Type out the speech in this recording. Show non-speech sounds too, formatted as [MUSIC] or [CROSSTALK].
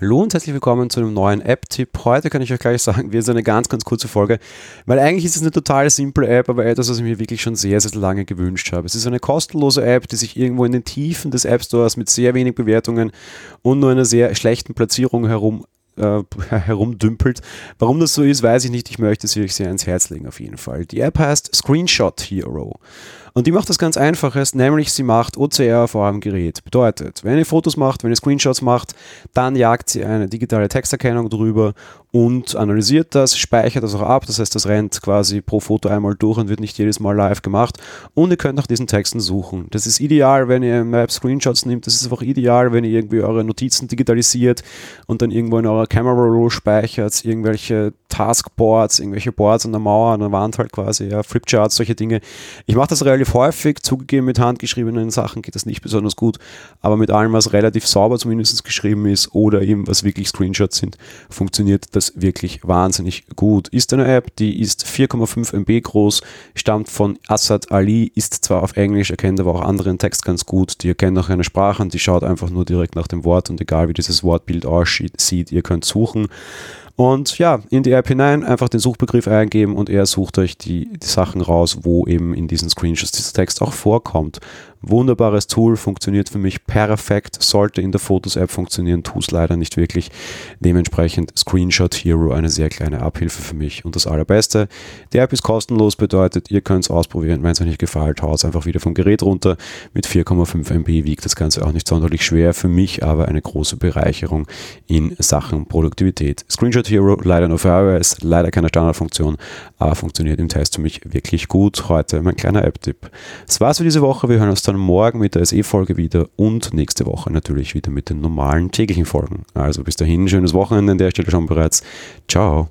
Hallo und herzlich willkommen zu einem neuen App-Tipp. Heute kann ich euch gleich sagen, wir sind eine ganz, ganz kurze Folge, weil eigentlich ist es eine total simple App, aber etwas, was ich mir wirklich schon sehr, sehr lange gewünscht habe. Es ist eine kostenlose App, die sich irgendwo in den Tiefen des App Stores mit sehr wenig Bewertungen und nur einer sehr schlechten Platzierung herum äh, [LAUGHS] herumdümpelt. Warum das so ist, weiß ich nicht. Ich möchte sie euch sehr ans Herz legen auf jeden Fall. Die App heißt Screenshot Hero. Und die macht das ganz Einfaches, nämlich sie macht OCR vor einem Gerät. Bedeutet, wenn ihr Fotos macht, wenn ihr Screenshots macht, dann jagt sie eine digitale Texterkennung drüber und analysiert das, speichert das auch ab. Das heißt, das rennt quasi pro Foto einmal durch und wird nicht jedes Mal live gemacht. Und ihr könnt nach diesen Texten suchen. Das ist ideal, wenn ihr Map Screenshots nimmt. Das ist auch ideal, wenn ihr irgendwie eure Notizen digitalisiert und dann irgendwo in eurer Camera Roll speichert, irgendwelche Taskboards, irgendwelche Boards an der Mauer, an der Wand halt quasi, ja, Flipcharts, solche Dinge. Ich mache das relativ häufig, zugegeben mit handgeschriebenen Sachen geht das nicht besonders gut, aber mit allem, was relativ sauber zumindest geschrieben ist oder eben was wirklich Screenshots sind, funktioniert das das wirklich wahnsinnig gut. Ist eine App, die ist 4,5 MB groß, stammt von Assad Ali, ist zwar auf Englisch, erkennt aber auch anderen Text ganz gut. Die erkennt auch eine Sprache und die schaut einfach nur direkt nach dem Wort und egal wie dieses Wortbild aussieht, ihr könnt suchen. Und ja, in die App hinein einfach den Suchbegriff eingeben und er sucht euch die, die Sachen raus, wo eben in diesen Screenshots dieser Text auch vorkommt. Wunderbares Tool, funktioniert für mich perfekt, sollte in der Fotos-App funktionieren, tut es leider nicht wirklich. Dementsprechend Screenshot Hero eine sehr kleine Abhilfe für mich. Und das Allerbeste, die App ist kostenlos, bedeutet, ihr könnt es ausprobieren. Wenn es euch nicht gefällt, haut es einfach wieder vom Gerät runter. Mit 4,5 MB wiegt das Ganze auch nicht sonderlich schwer, für mich aber eine große Bereicherung in Sachen Produktivität. Screenshot Hero leider nur für iOS, leider keine Standardfunktion, aber funktioniert im Test für mich wirklich gut. Heute mein kleiner App-Tipp. Das war's für diese Woche. Wir hören uns dann morgen mit der SE-Folge wieder und nächste Woche natürlich wieder mit den normalen täglichen Folgen. Also bis dahin, schönes Wochenende an der Stelle schon bereits. Ciao.